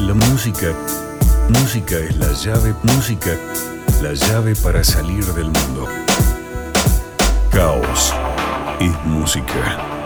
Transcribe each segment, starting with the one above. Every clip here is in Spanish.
La música, música es la llave, música, la llave para salir del mundo. Caos es música.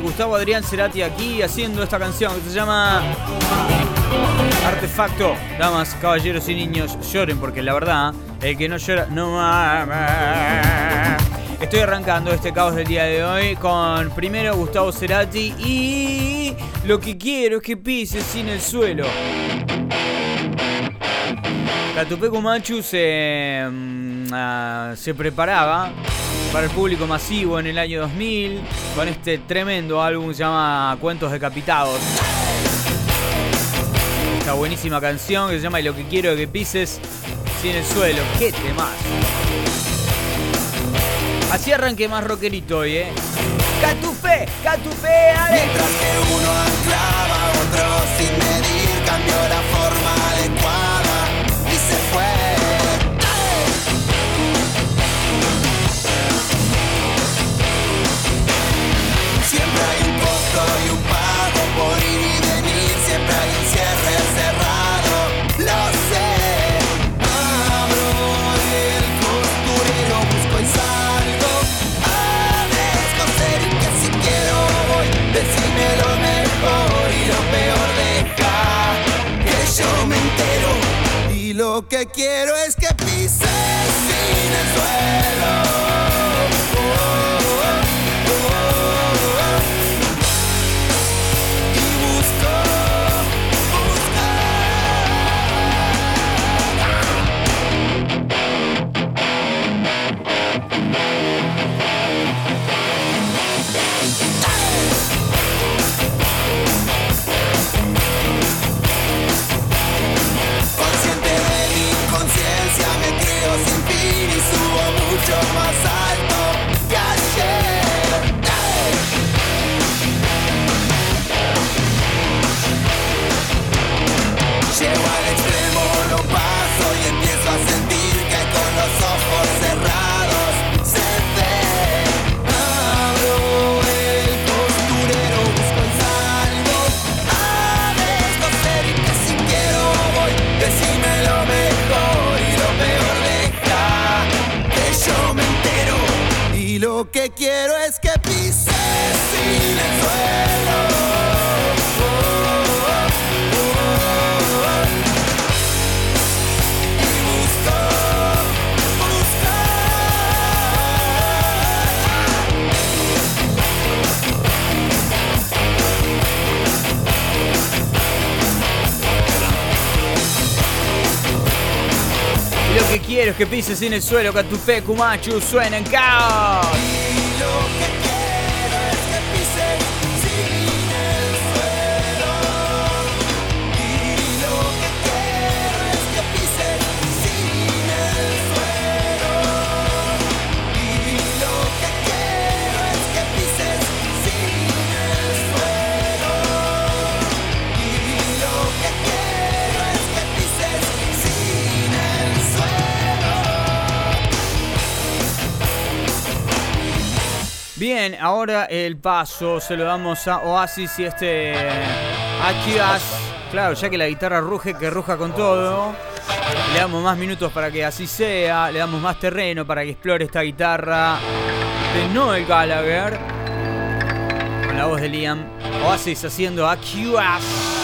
Gustavo Adrián Cerati aquí haciendo esta canción que se llama Artefacto. Damas, caballeros y niños, lloren porque la verdad, el que no llora, no mama. Estoy arrancando este caos del día de hoy con primero Gustavo Cerati y lo que quiero es que pises sin el suelo. La Tupecu Machu se, mm, ah, se preparaba para el público masivo en el año 2000 con este tremendo álbum se llama Cuentos Decapitados. Esta buenísima canción que se llama Y lo que quiero que pises sin el suelo. ¡Qué temas! Así arranque más rockerito hoy, ¿eh? ¡Catufé! ¡Catufé! ¡Ale! Sin medir, cambió la lo que quiero es que pises sin. Lo que quiero es que pises sin el suelo. Y quiero que pises en el suelo, Catupé, Kumachu, suena en caos. Bien, ahora el paso se lo damos a Oasis y este Akias. Claro, ya que la guitarra ruge, que ruja con todo. Le damos más minutos para que así sea. Le damos más terreno para que explore esta guitarra de Noel Gallagher. Con la voz de Liam. Oasis haciendo Akias.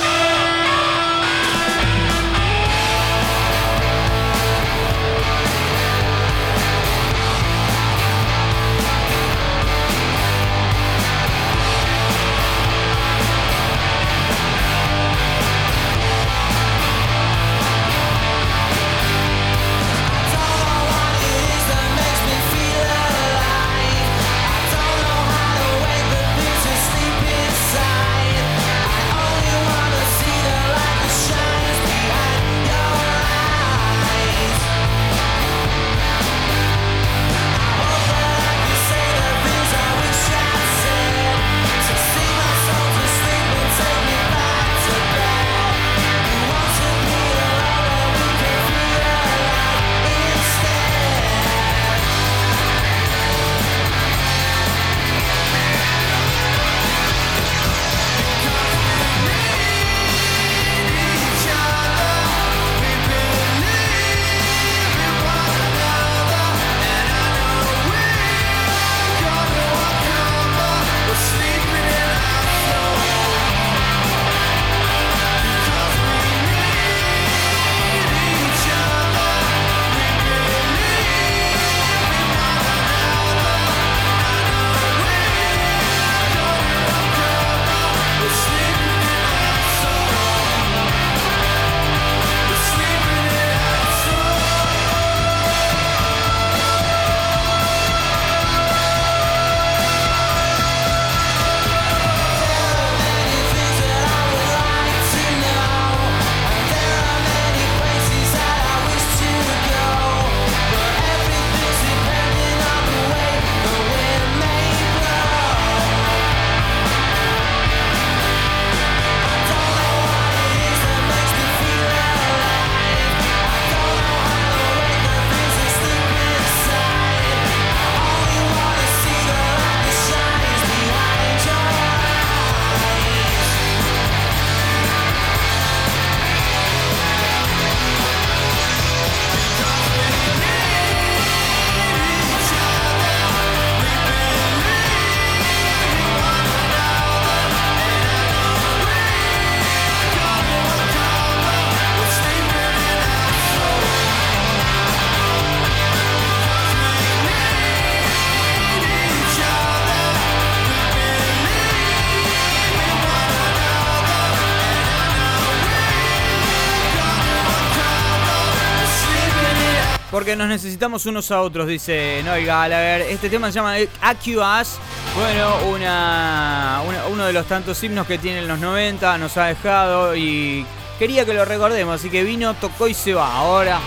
Porque nos necesitamos unos a otros, dice Noel Gallagher. Este tema se llama Accus. Bueno, una- uno de los tantos himnos que tiene en los 90 nos ha dejado y quería que lo recordemos, así que vino, tocó y se va. Ahora,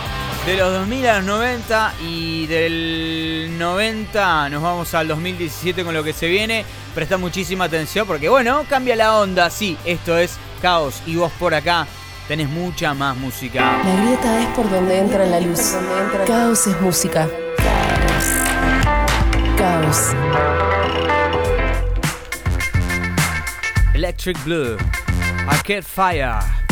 de los 2000 a los 90 y del 90 nos vamos al 2017 con lo que se viene. Presta muchísima atención porque, bueno, cambia la onda. Sí, esto es caos y vos por acá tenés mucha más música. La grieta es por donde entra la luz. Caos es música. Caos. Electric Blue, Arcade Fire.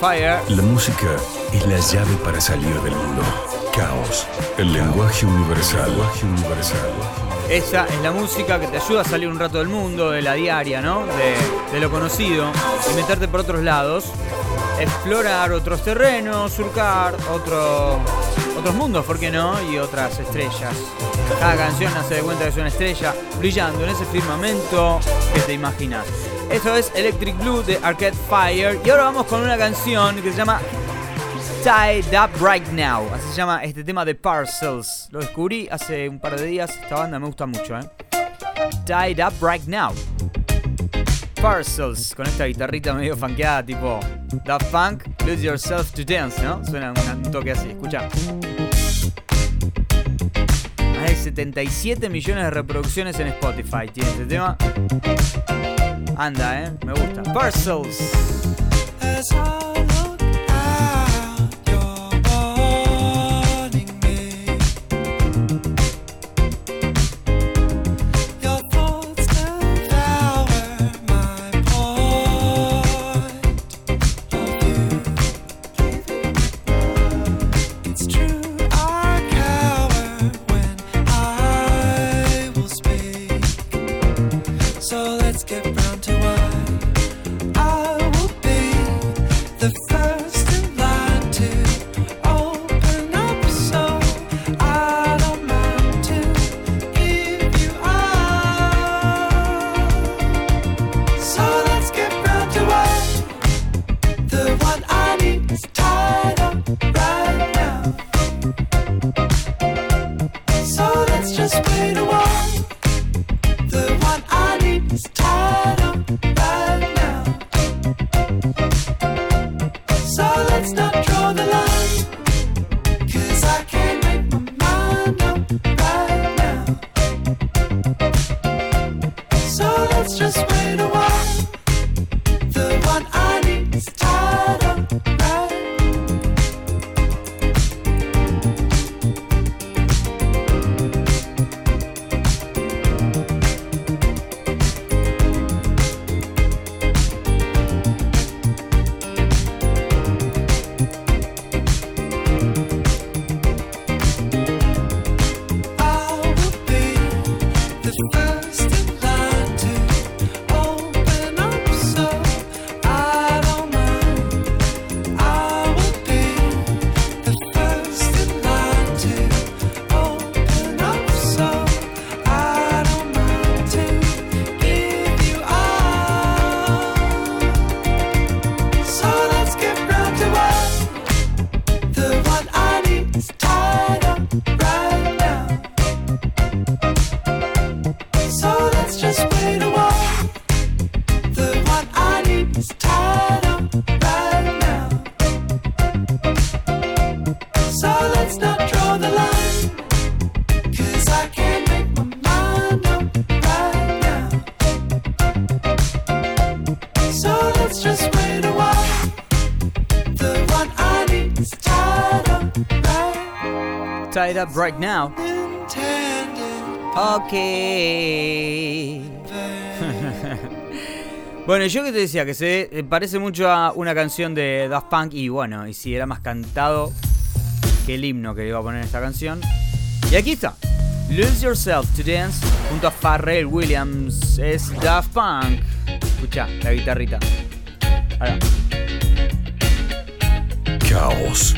Fire. La música es la llave para salir del mundo. Caos. El lenguaje universal. lenguaje universal. Esa es la música que te ayuda a salir un rato del mundo, de la diaria, ¿no? De, de lo conocido y meterte por otros lados. Explorar otros terrenos, surcar otro, otros mundos, ¿por qué no? Y otras estrellas. Cada canción hace de cuenta que es una estrella brillando en ese firmamento que te imaginas. Eso es Electric Blue de Arcade Fire. Y ahora vamos con una canción que se llama Tied Up Right Now. Así se llama este tema de Parcels. Lo descubrí hace un par de días. Esta banda me gusta mucho, ¿eh? Tied Up Right Now. Parcels, con esta guitarrita medio funkeada, tipo Daft Punk, Lose Yourself to Dance, ¿no? Suena un toque así, escucha. Hay 77 millones de reproducciones en Spotify. Tiene este tema. Anda, ¿eh? Me gusta. Parcels. Up right now. Ok. bueno, yo que te decía que se parece mucho a una canción de Daft Punk y bueno, y si era más cantado que el himno que iba a poner en esta canción. Y aquí está. Lose Yourself to Dance junto a Pharrell Williams. Es Daft Punk. Escucha la guitarrita. Caos. Caos.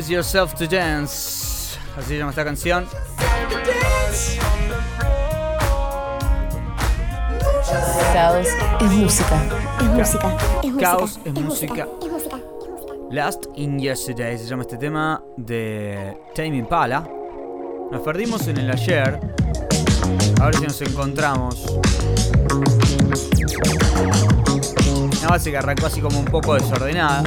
Lose Yourself to Dance. Así se llama esta canción. Caos es música. Es música, es música. Caos es música. Es música. Last in Yesterday se llama este tema de Tame Impala. Nos perdimos en el ayer. A ver si nos encontramos. Una base que arrancó así como un poco desordenada.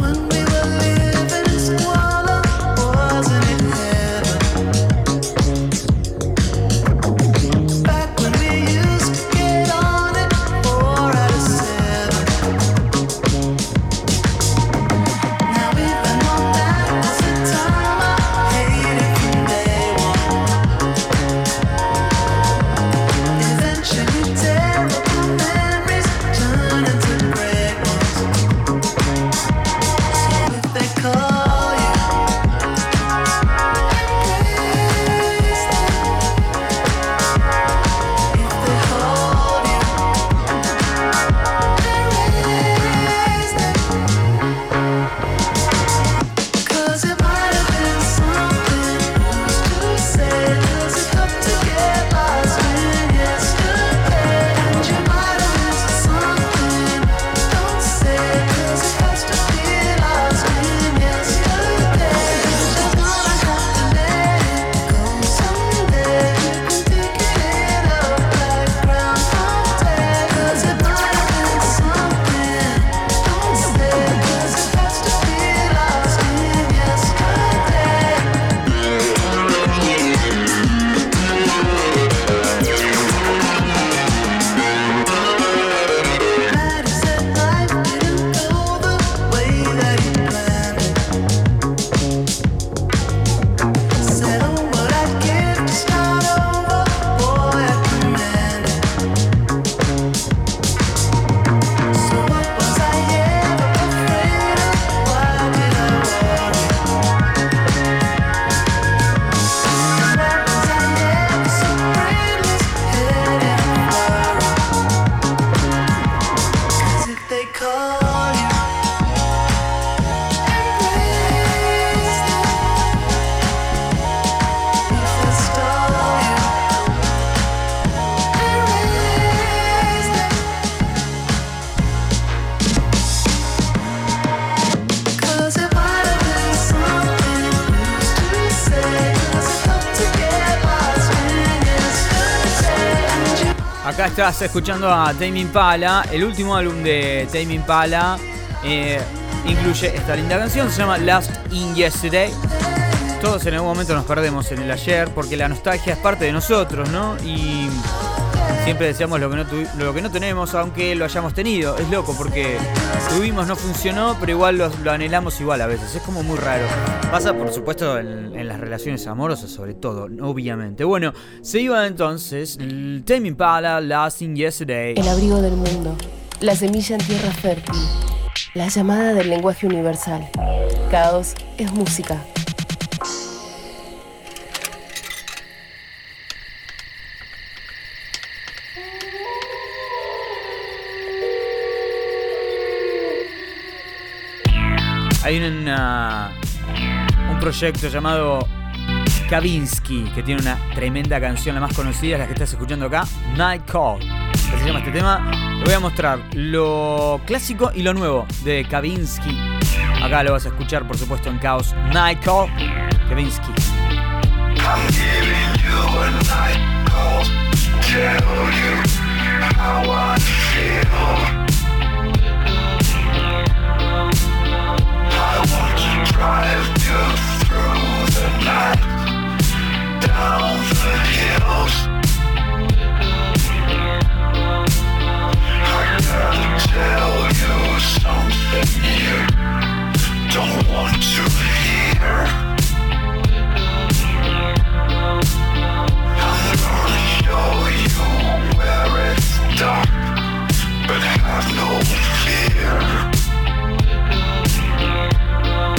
Estás escuchando a Tame Impala. El último álbum de Tame Impala eh, incluye esta linda canción. Se llama Last in Yesterday. Todos en algún momento nos perdemos en el ayer porque la nostalgia es parte de nosotros, ¿no? Y siempre deseamos lo que no, lo que no tenemos, aunque lo hayamos tenido. Es loco porque tuvimos, no funcionó, pero igual lo, anhelamos igual a veces. Es como muy raro. Pasa, por supuesto, en, las relaciones amorosas, sobre todo, obviamente. Bueno, se iba entonces Tame Impala, Last in Yesterday. El abrigo del mundo. La semilla en tierra fértil. La llamada del lenguaje universal. Caos es música. Hay una- un proyecto llamado Kavinsky que tiene una tremenda canción, la más conocida, la que estás escuchando acá, Night Call. Se llama este tema. Te voy a mostrar lo clásico y lo nuevo de Kavinsky. Acá lo vas a escuchar, por supuesto, en Caos. Night Call, Kavinsky. I'm giving you a night call you how I. but have It's hard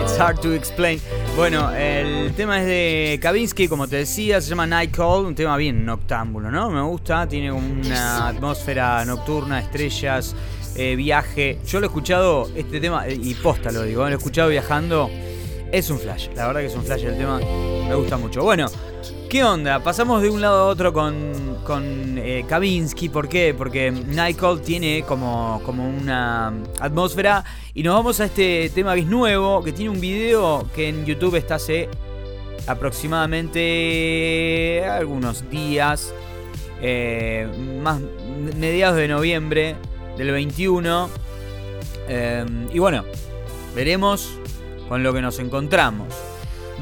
It's hard to explain. Bueno, el tema es de Kavinsky, como te decía, se llama Night Call, un tema bien noctámbulo, ¿no? Me gusta, tiene una atmósfera nocturna, estrellas, eh, viaje. Yo lo he escuchado, este tema, eh, y posta lo digo, ¿eh? lo he escuchado viajando. Es un flash, la verdad que es un flash el tema, me gusta mucho. Bueno, ¿qué onda? Pasamos de un lado a otro con, con eh, Kavinsky, ¿por qué? Porque Night Call tiene como, como una atmósfera y nos vamos a este tema que es nuevo, que tiene un video que en YouTube está hace aproximadamente algunos días, eh, más mediados de noviembre del 21. Eh, y bueno, veremos con lo que nos encontramos.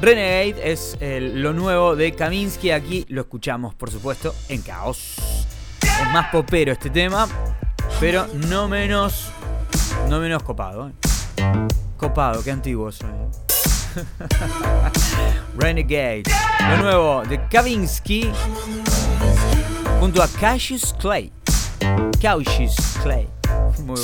Renegade es el- lo nuevo de Kaminsky. Aquí lo escuchamos, por supuesto, en Caos. Es más popero este tema, pero no menos, no menos copado. ¿eh? Copado, qué antiguo soy. ¿eh? Renegade, lo nuevo de Kavinsky junto a Cassius Clay. Cassius Clay. Muy bueno.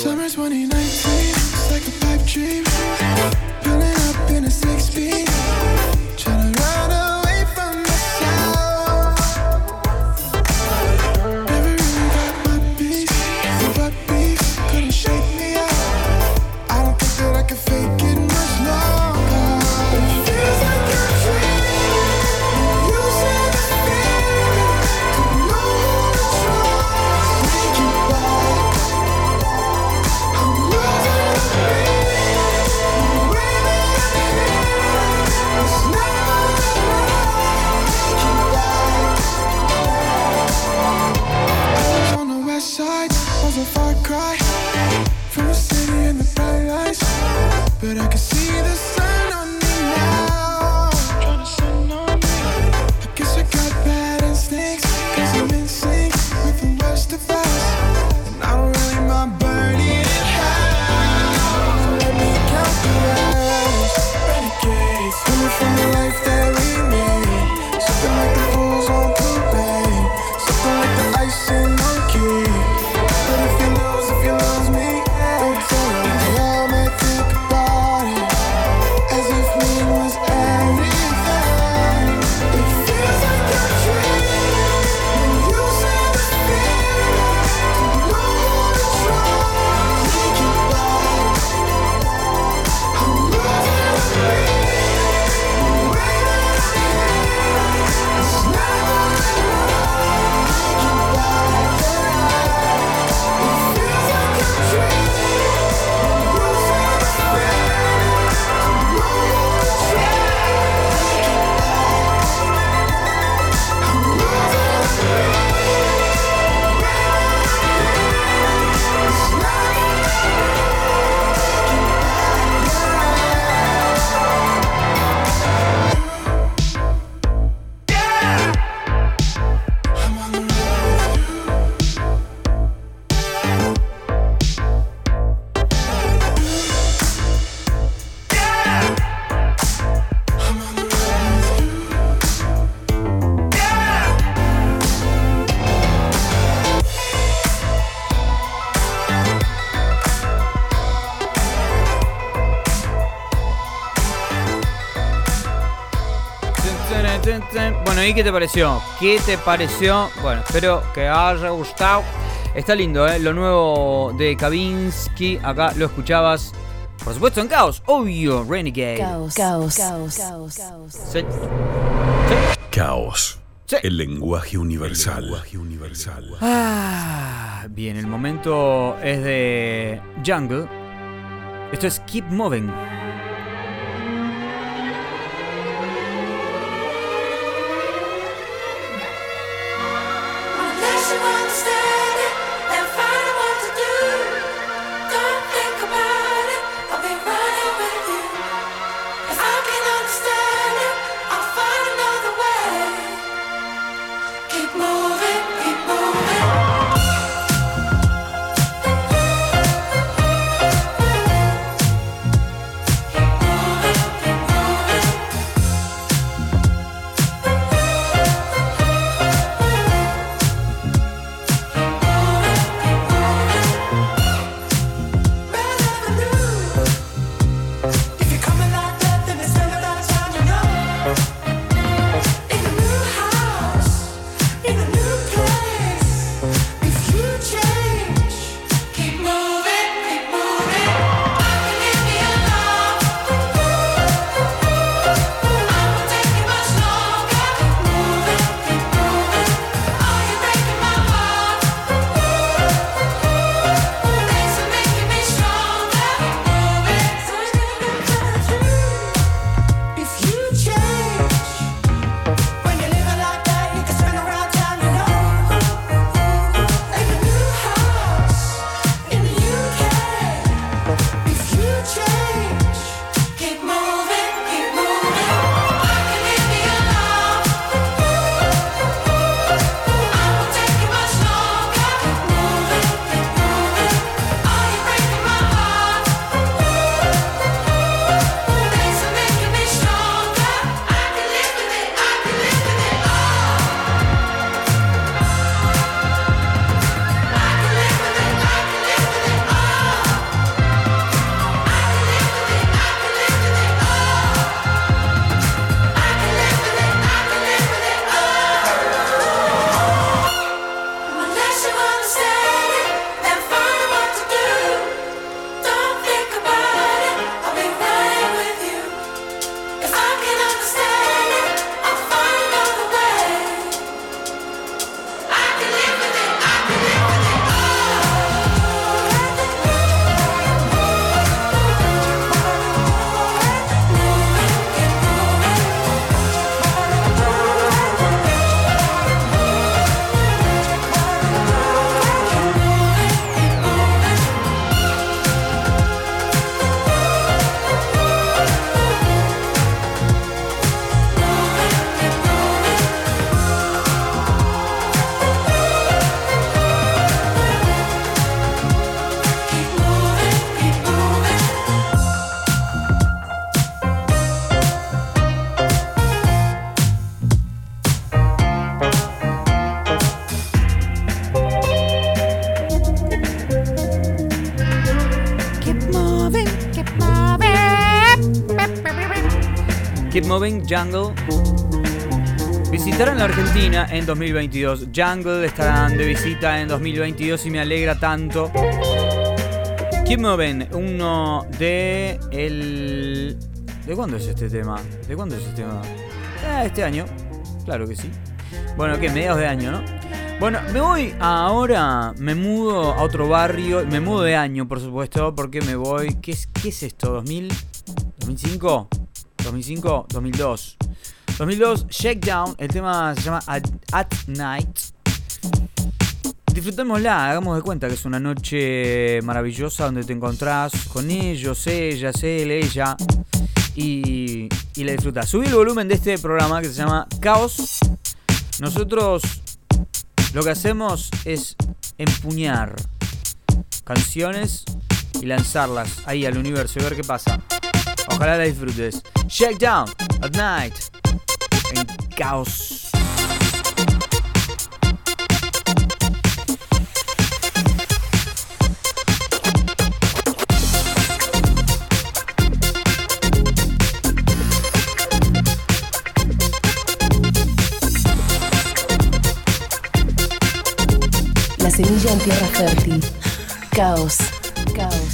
cry from the city and the bright lights, but I can. see. Bueno, ¿y qué te pareció? ¿Qué te pareció? Bueno, espero que haya gustado. Está lindo, ¿eh? Lo nuevo de Kavinsky. Acá lo escuchabas. Por supuesto en Caos. Obvio, Renegade. Caos, caos, caos, caos, caos. Sí. Caos. Sí. El lenguaje universal. universal. Ah, bien, el momento es de Jungle. Esto es Keep Moving. Jungle. Visitarán la Argentina en 2022. Jungle estarán de visita en 2022 y me alegra tanto. Keep Moving, uno de el... ¿De cuándo es este tema? ¿De cuándo es este tema? Ah, este año. Claro que sí. Bueno, que mediados de año, ¿no? Bueno, me voy ahora, me mudo a otro barrio, me mudo de año, por supuesto, porque me voy. ¿Qué es, qué es esto? ¿2000? ¿2005? ¿2005? 2002. 2002, Shakedown, el tema se llama At, At Night. Disfrutémosla, hagamos de cuenta que es una noche maravillosa donde te encontrás con ellos, ellas, él, ella y, y la disfrutas. Subí el volumen de este programa que se llama Caos. Nosotros lo que hacemos es empuñar canciones y lanzarlas ahí al universo y ver qué pasa. Ojalá la disfrutes. Shakedown at night. En caos. La semilla en tierra fértil. Caos. Caos.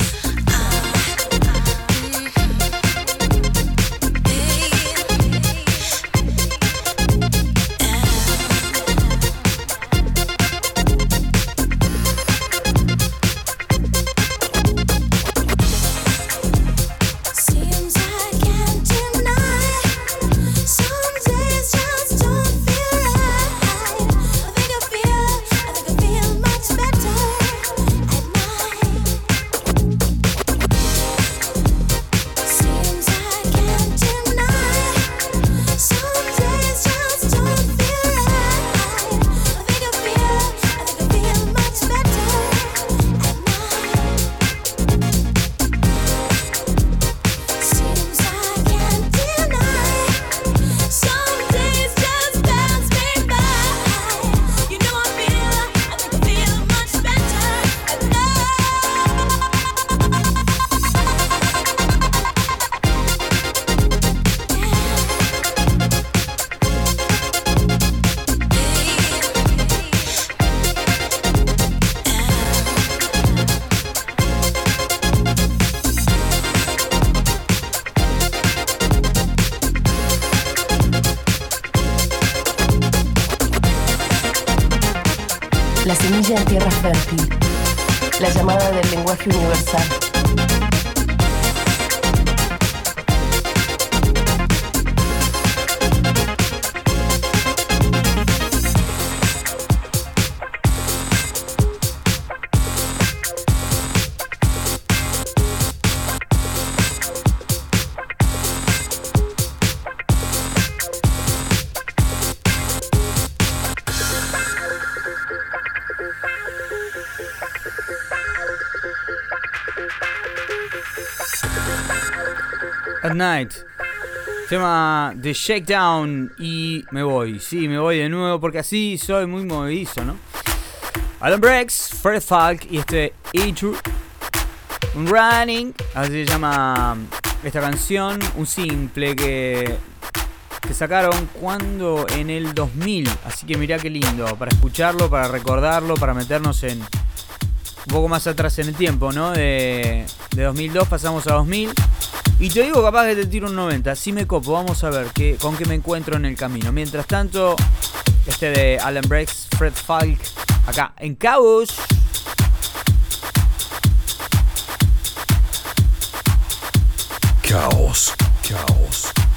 Night. Tema de Shakedown y me voy. Sí, me voy de nuevo porque así soy muy movedizo, ¿no? Alan Brex, Fred Falk y este Intro Running. Así se llama esta canción. Un simple que, que sacaron cuando en el 2000. Así que mirá qué lindo. Para escucharlo, para recordarlo, para meternos en un poco más atrás en el tiempo, ¿no? De, de 2002 pasamos a 2000. Y te digo capaz que te tiro un 90. Si me copo, vamos a ver qué, con qué me encuentro en el camino. Mientras tanto, este de Alan Brex, Fred Falk, acá en. Caos, caos, caos.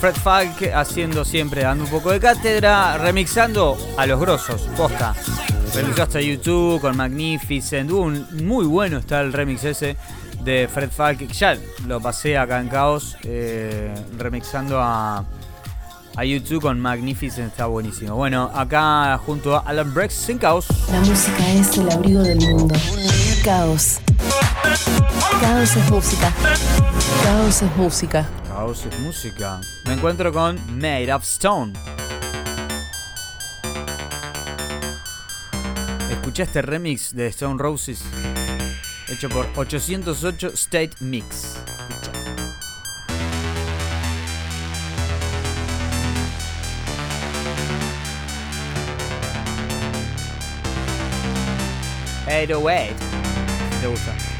Fred Falk haciendo siempre, dando un poco de cátedra, remixando a los grosos, posta. Remixó hasta YouTube con Magnificent. Muy bueno está el remix ese de Fred Falk. Ya lo pasé acá en Caos, eh, remixando a, a YouTube con Magnificent. Está buenísimo. Bueno, acá junto a Alan Brex en Caos. La música es el abrigo del mundo. Caos. Caos es música. Caos es música. Caos es música. Me encuentro con Made of Stone. Escuché este remix de Stone Roses hecho por 808 State Mix. Escucha. Eight oh eight. Si te gusta.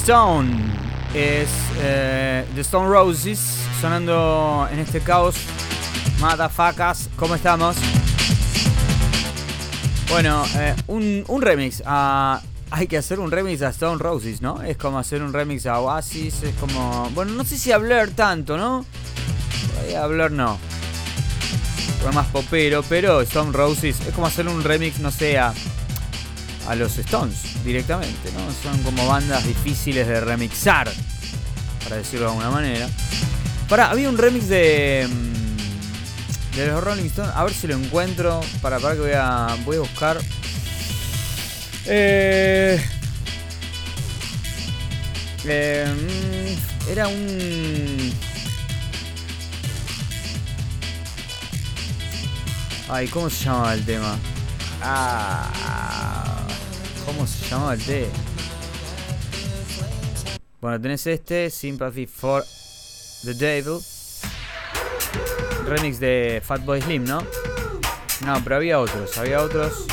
Stone es eh, The Stone Roses sonando en este caos. Motherfuckers, ¿cómo estamos? Bueno, eh, un, un remix. Hay que hacer un remix a Stone Roses, ¿no? Es como hacer un remix a Oasis, es como. Bueno, no sé si hablar tanto, ¿no? Por ahí hablar no. Fue más popero, pero Stone Roses es como hacer un remix, no sé, a los Stones directamente, ¿no? Son como bandas difíciles de remixar, para decirlo de alguna manera. Pará, había un remix de. mm, De los Rolling Stones. A ver si lo encuentro. Para, para que voy a. Voy a buscar. Eh. eh, mm, era un. Ay, ¿cómo se llamaba el tema? Ah, ¿Cómo se llamaba el tema? Bueno, tenés este, Sympathy for the Devil. Remix de Fatboy Slim, ¿no? No, pero había otros, había otros.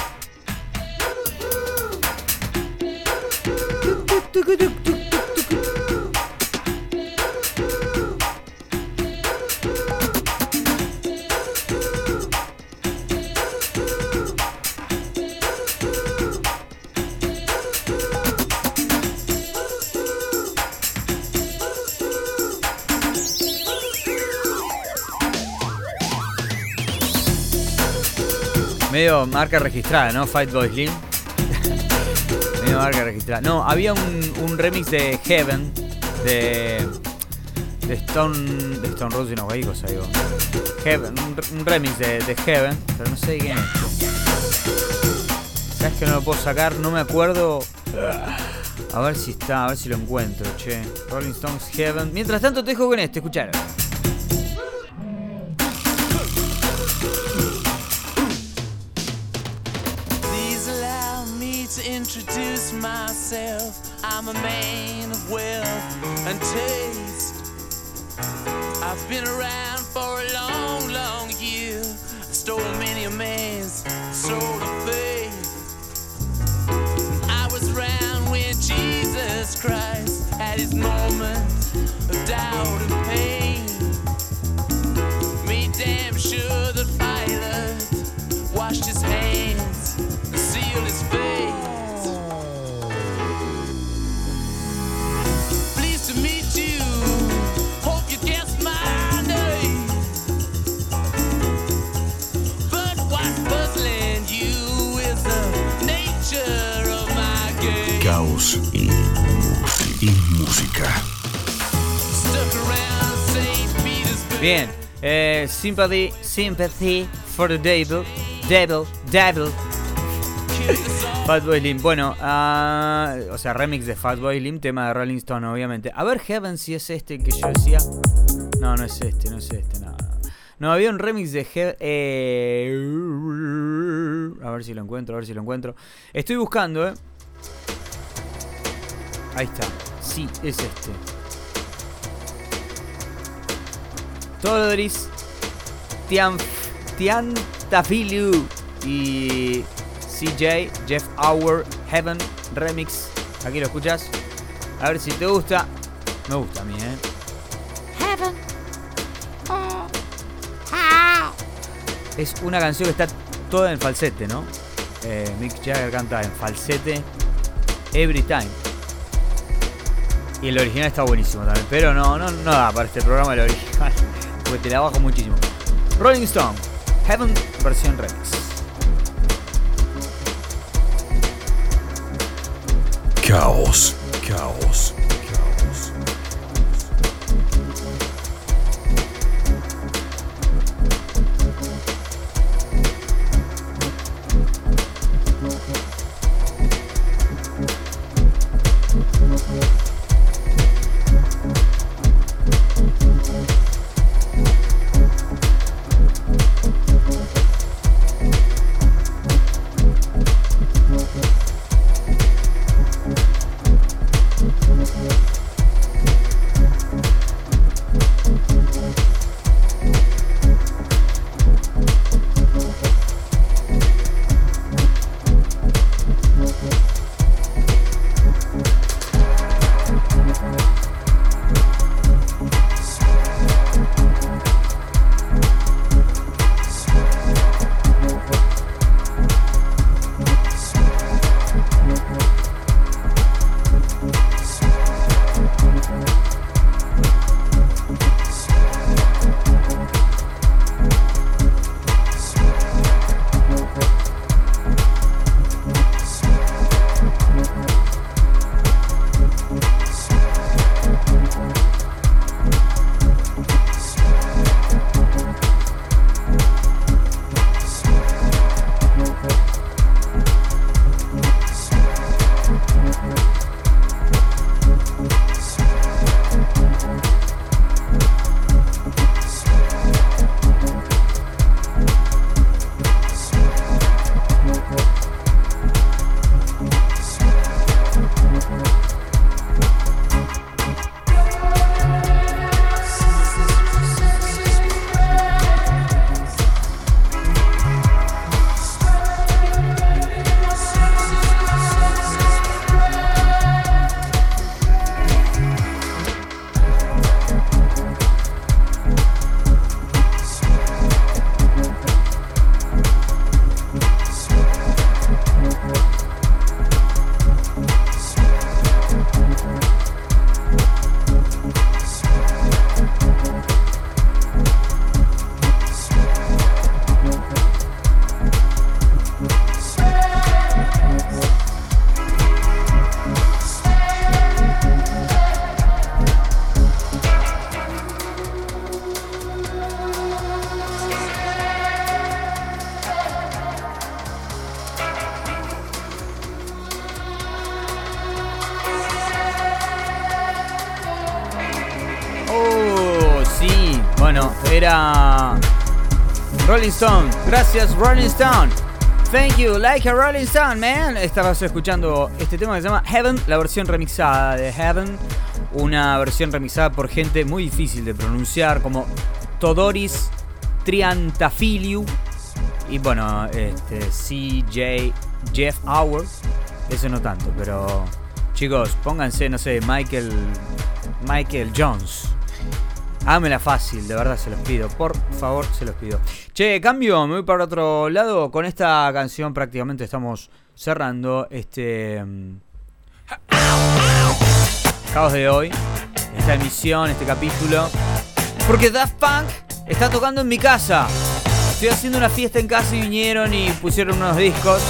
Medio marca registrada, ¿no? Fight Boy Slim. Medio marca registrada. No, había un, un remix de Heaven de. de Stone. de Stone Roses y no, hay cosa digo. Heaven, un, un remix de, de Heaven, pero no sé quién es. ¿Sabes que no lo puedo sacar? No me acuerdo. A ver si está, a ver si lo encuentro, che. Rolling Stones Heaven. Mientras tanto te dejo con este, escuchar. Introduce myself. I'm a man of wealth and taste. I've been around for a long, long year. I stole many a man's soul of faith. I was around when Jesus Christ had his moment of doubt and pain. Y, música. Bien, eh, Sympathy, Sympathy for the Devil, Devil, Devil. Fatboy Slim, bueno, ah, o sea, remix de Fatboy Slim, tema de Rolling Stone, obviamente. A ver, Heaven, si es este que yo decía. No, no es este, no es este, no. No, había un remix de Heaven. eh, a ver si lo encuentro, a ver si lo encuentro. Estoy buscando, eh. Ahí está. Sí, es este. Todoris Tian, Tiantafilu y CJ, Jeff Hour, Heaven Remix. Aquí lo escuchas. A ver si te gusta. Me gusta a mí, ¿eh? Es una canción que está toda en falsete, ¿no? Eh, Mick Jagger canta en falsete Every Time. Y el original está buenísimo también. Pero no, no, no da para este programa el original. Porque te la bajo muchísimo. Rolling Stone, Heaven versión remix. Caos, caos. Gracias, Rolling Stone. Thank you, like a Rolling Stone, man. Estabas escuchando este tema que se llama Heaven, la versión remixada de Heaven. Una versión remixada por gente muy difícil de pronunciar, como Todoris Triantafiliu. Y bueno, este, CJ Jeff Hour. Eso no tanto, pero chicos, pónganse, no sé, Michael. Michael Jones. Hámela fácil, de verdad se los pido. Por favor, se los pido. Che, cambio, me voy para otro lado. Con esta canción prácticamente estamos cerrando este. mm, Caos de hoy. Esta emisión, este capítulo. Porque Daft Punk está tocando en mi casa. Estoy haciendo una fiesta en casa y vinieron y pusieron unos discos.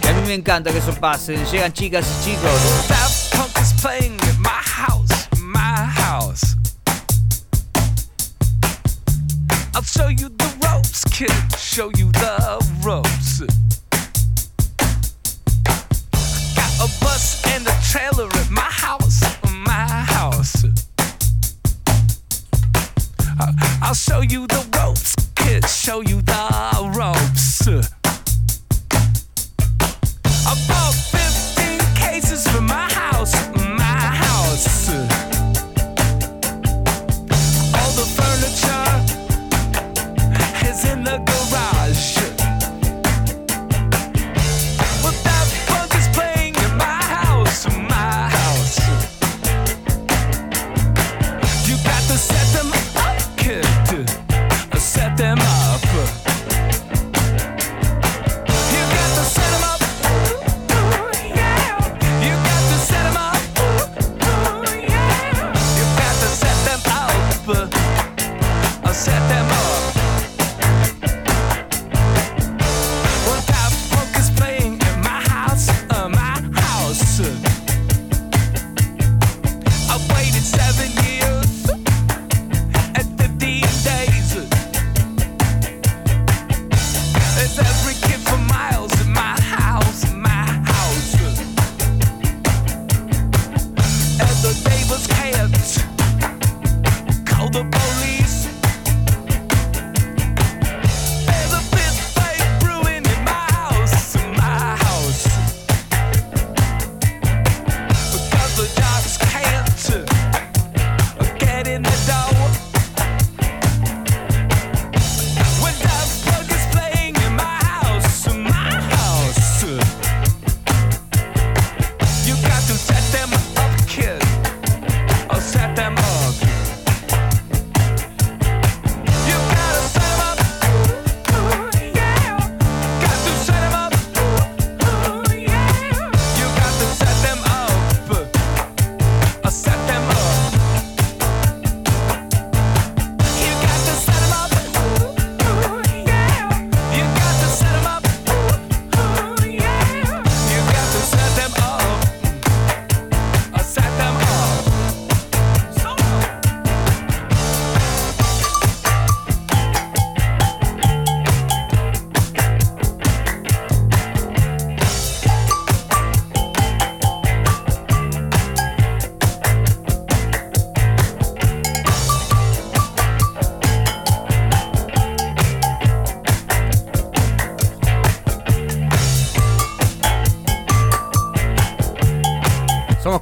Y a mí me encanta que eso pase. Llegan chicas y chicos. Daft Punk is playing my house, my house. I'll show you kid. Show you the ropes. Got a bus and a trailer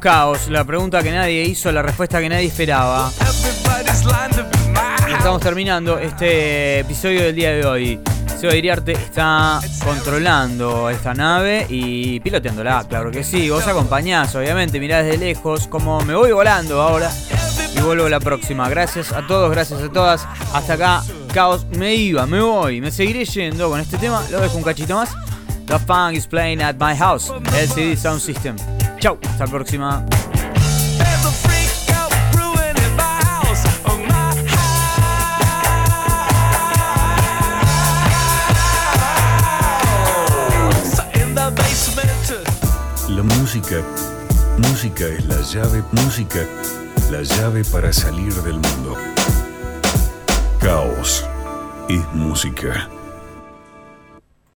Caos, la pregunta que nadie hizo, la respuesta que nadie esperaba. Y estamos terminando este episodio del día de hoy. Seba Iriarte está controlando esta nave y piloteándola, claro que sí. Vos acompañás, obviamente, mirá desde lejos como me voy volando ahora y vuelvo la próxima. Gracias a todos, gracias a todas. Hasta acá, Caos, me iba, me voy, me seguiré yendo con este tema. Lo dejo un cachito más. The Funk is playing at my house, LCD Sound System. Chau, hasta la próxima. La música, música es la llave, música, la llave para salir del mundo. Caos es música.